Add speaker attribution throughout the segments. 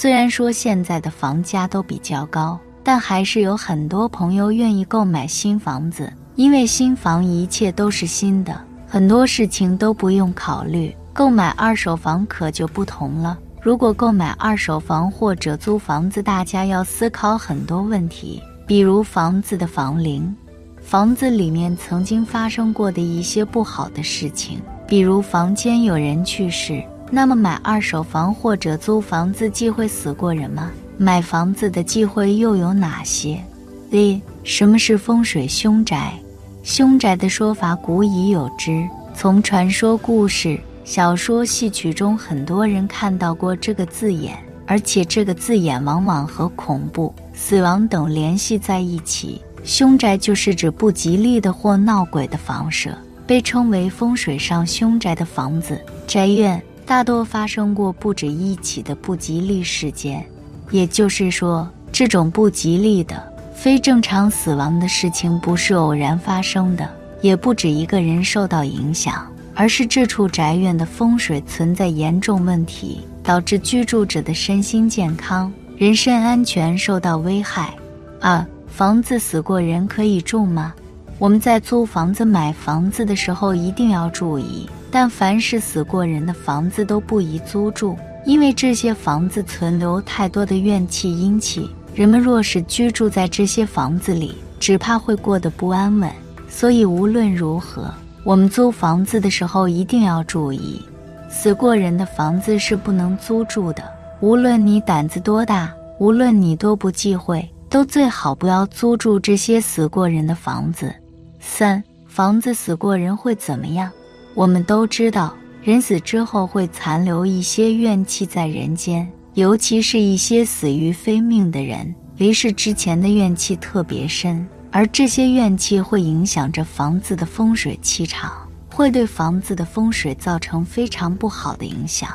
Speaker 1: 虽然说现在的房价都比较高，但还是有很多朋友愿意购买新房子，因为新房一切都是新的，很多事情都不用考虑。购买二手房可就不同了。如果购买二手房或者租房子，大家要思考很多问题，比如房子的房龄，房子里面曾经发生过的一些不好的事情，比如房间有人去世。那么买二手房或者租房子忌讳死过人吗？买房子的忌讳又有哪些一什么是风水凶宅？凶宅的说法古已有之，从传说、故事、小说、戏曲中，很多人看到过这个字眼，而且这个字眼往往和恐怖、死亡等联系在一起。凶宅就是指不吉利的或闹鬼的房舍，被称为风水上凶宅的房子、宅院。大多发生过不止一起的不吉利事件，也就是说，这种不吉利的、非正常死亡的事情不是偶然发生的，也不止一个人受到影响，而是这处宅院的风水存在严重问题，导致居住者的身心健康、人身安全受到危害。二、房子死过人可以住吗？我们在租房子、买房子的时候一定要注意。但凡是死过人的房子都不宜租住，因为这些房子存留太多的怨气阴气，人们若是居住在这些房子里，只怕会过得不安稳。所以无论如何，我们租房子的时候一定要注意，死过人的房子是不能租住的。无论你胆子多大，无论你多不忌讳，都最好不要租住这些死过人的房子。三，房子死过人会怎么样？我们都知道，人死之后会残留一些怨气在人间，尤其是一些死于非命的人，离世之前的怨气特别深，而这些怨气会影响着房子的风水气场，会对房子的风水造成非常不好的影响。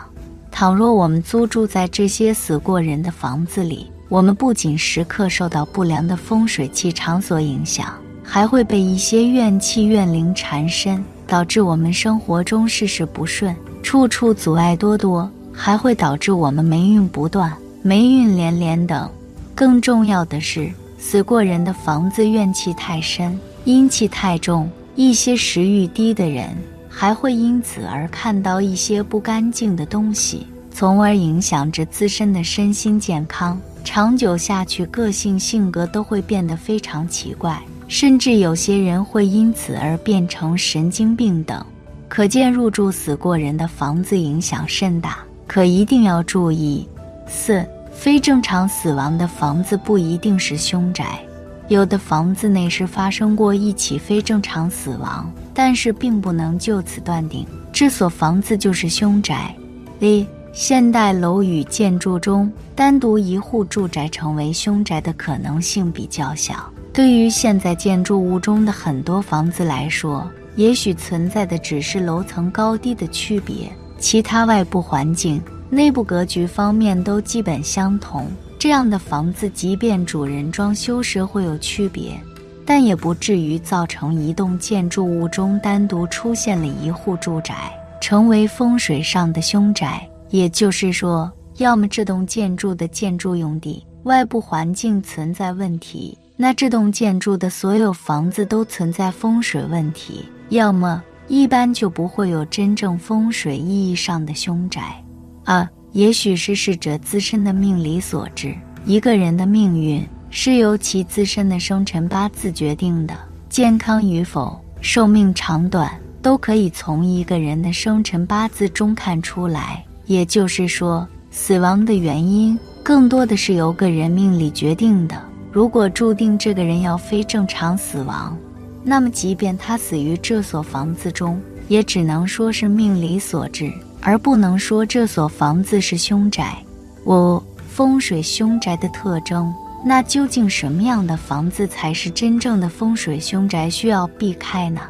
Speaker 1: 倘若我们租住在这些死过人的房子里，我们不仅时刻受到不良的风水气场所影响，还会被一些怨气怨灵缠身。导致我们生活中事事不顺，处处阻碍多多，还会导致我们霉运不断、霉运连连等。更重要的是，死过人的房子怨气太深、阴气太重，一些食欲低的人还会因此而看到一些不干净的东西，从而影响着自身的身心健康。长久下去，个性性格都会变得非常奇怪。甚至有些人会因此而变成神经病等，可见入住死过人的房子影响甚大，可一定要注意。四、非正常死亡的房子不一定是凶宅，有的房子内是发生过一起非正常死亡，但是并不能就此断定这所房子就是凶宅。例、现代楼宇建筑中单独一户住宅成为凶宅的可能性比较小。对于现在建筑物中的很多房子来说，也许存在的只是楼层高低的区别，其他外部环境、内部格局方面都基本相同。这样的房子，即便主人装修时会有区别，但也不至于造成一栋建筑物中单独出现了一户住宅，成为风水上的凶宅。也就是说，要么这栋建筑的建筑用地外部环境存在问题。那这栋建筑的所有房子都存在风水问题，要么一般就不会有真正风水意义上的凶宅。啊，也许是逝者自身的命理所致。一个人的命运是由其自身的生辰八字决定的，健康与否、寿命长短都可以从一个人的生辰八字中看出来。也就是说，死亡的原因更多的是由个人命理决定的。如果注定这个人要非正常死亡，那么即便他死于这所房子中，也只能说是命理所致，而不能说这所房子是凶宅。五、风水凶宅的特征，那究竟什么样的房子才是真正的风水凶宅，需要避开呢？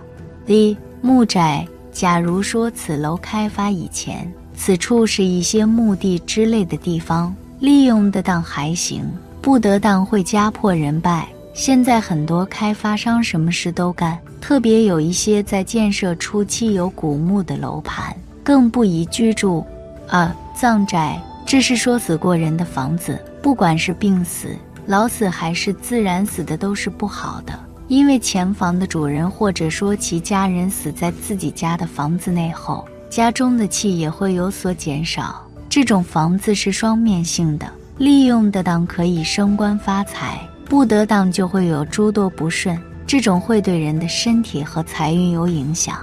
Speaker 1: 第一、木宅。假如说此楼开发以前，此处是一些墓地之类的地方，利用得当还行。不得当会家破人败。现在很多开发商什么事都干，特别有一些在建设初期有古墓的楼盘，更不宜居住。二、葬宅这是说死过人的房子，不管是病死、老死还是自然死的，都是不好的。因为前房的主人或者说其家人死在自己家的房子内后，家中的气也会有所减少。这种房子是双面性的，利用得当可以升官发财，不得当就会有诸多不顺。这种会对人的身体和财运有影响。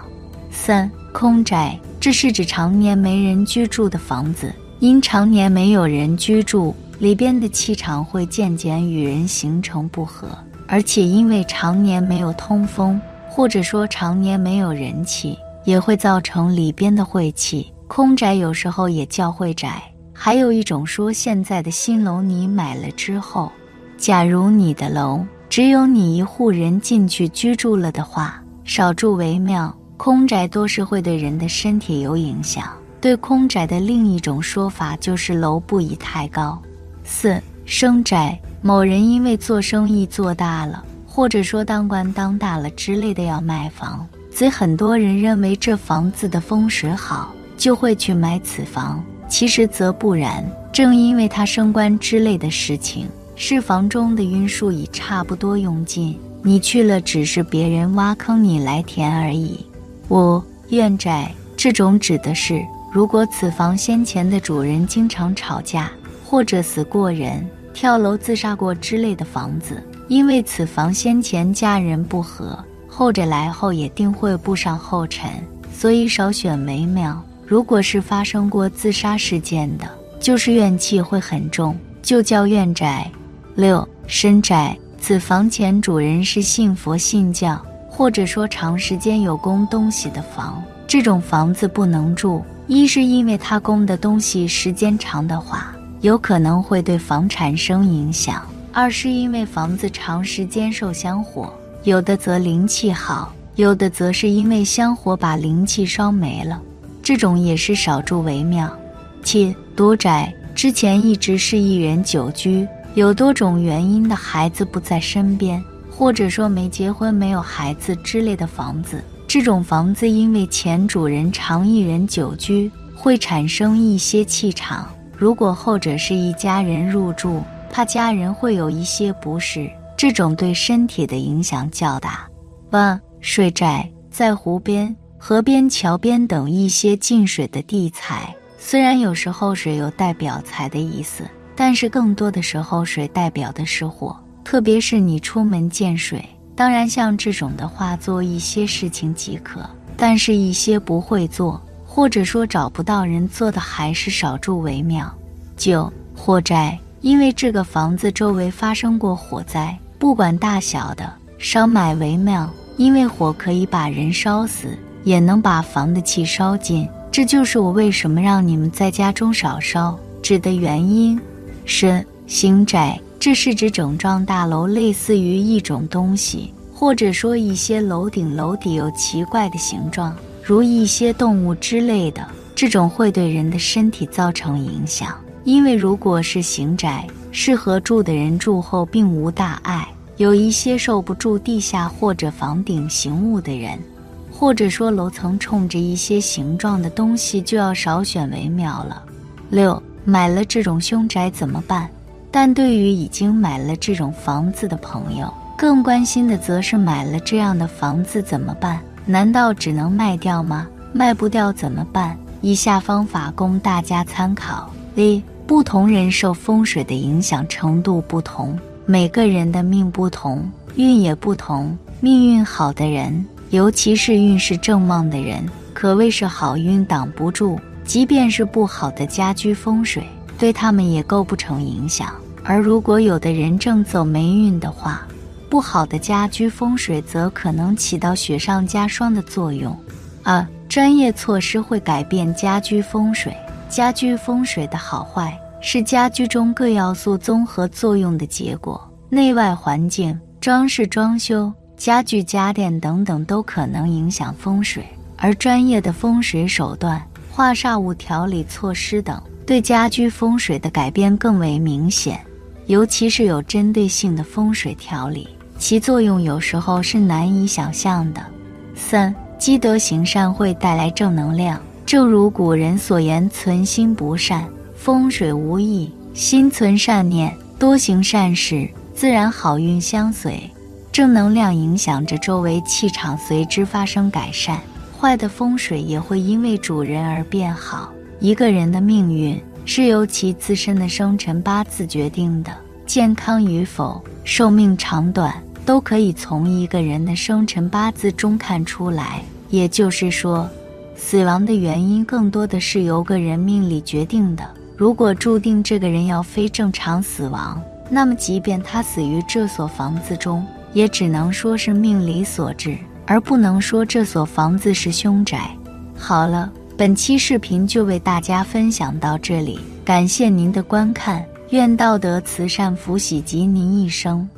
Speaker 1: 三空宅，这是指常年没人居住的房子，因常年没有人居住，里边的气场会渐渐与人形成不和，而且因为常年没有通风，或者说常年没有人气，也会造成里边的晦气。空宅有时候也叫会宅，还有一种说，现在的新楼你买了之后，假如你的楼只有你一户人进去居住了的话，少住为妙。空宅多是会对人的身体有影响。对空宅的另一种说法就是楼不宜太高。四生宅，某人因为做生意做大了，或者说当官当大了之类的要卖房，所以很多人认为这房子的风水好。就会去买此房，其实则不然。正因为他升官之类的事情，是房中的运数已差不多用尽，你去了只是别人挖坑你来填而已。五怨宅这种指的是，如果此房先前的主人经常吵架，或者死过人、跳楼自杀过之类的房子，因为此房先前家人不和，后者来后也定会步上后尘，所以少选为妙。如果是发生过自杀事件的，就是怨气会很重，就叫怨宅。六深宅，此房前主人是信佛信教，或者说长时间有供东西的房，这种房子不能住。一是因为他供的东西时间长的话，有可能会对房产生影响；二是因为房子长时间受香火，有的则灵气好，有的则是因为香火把灵气烧没了。这种也是少住为妙。七独宅，之前一直是一人久居，有多种原因的孩子不在身边，或者说没结婚、没有孩子之类的房子，这种房子因为前主人常一人久居，会产生一些气场。如果后者是一家人入住，怕家人会有一些不适，这种对身体的影响较大。八睡宅，在湖边。河边、桥边等一些进水的地财，虽然有时候水有代表财的意思，但是更多的时候水代表的是火。特别是你出门见水，当然像这种的话做一些事情即可，但是一些不会做或者说找不到人做的，还是少住为妙。九火灾，因为这个房子周围发生过火灾，不管大小的，少买为妙，因为火可以把人烧死。也能把房的气烧尽，这就是我为什么让你们在家中少烧纸的原因。是行宅，这是指整幢大楼类似于一种东西，或者说一些楼顶楼底有奇怪的形状，如一些动物之类的，这种会对人的身体造成影响。因为如果是行宅，适合住的人住后并无大碍；有一些受不住地下或者房顶行物的人。或者说楼层冲着一些形状的东西，就要少选为妙了。六买了这种凶宅怎么办？但对于已经买了这种房子的朋友，更关心的则是买了这样的房子怎么办？难道只能卖掉吗？卖不掉怎么办？以下方法供大家参考：一、不同人受风水的影响程度不同，每个人的命不同，运也不同。命运好的人。尤其是运势正旺的人，可谓是好运挡不住；即便是不好的家居风水，对他们也构不成影响。而如果有的人正走霉运的话，不好的家居风水则可能起到雪上加霜的作用。二、专业措施会改变家居风水。家居风水的好坏是家居中各要素综合作用的结果，内外环境、装饰装修。家具、家电等等都可能影响风水，而专业的风水手段、化煞物调理措施等，对家居风水的改变更为明显。尤其是有针对性的风水调理，其作用有时候是难以想象的。三、积德行善会带来正能量，正如古人所言：“存心不善，风水无益，心存善念，多行善事，自然好运相随，正能量影响着周围气场，随之发生改善。坏的风水也会因为主人而变好。一个人的命运是由其自身的生辰八字决定的，健康与否、寿命长短都可以从一个人的生辰八字中看出来。也就是说，死亡的原因更多的是由个人命理决定的。如果注定这个人要非正常死亡，那么即便他死于这所房子中，也只能说是命理所致，而不能说这所房子是凶宅。好了，本期视频就为大家分享到这里，感谢您的观看，愿道德慈善福喜及您一生。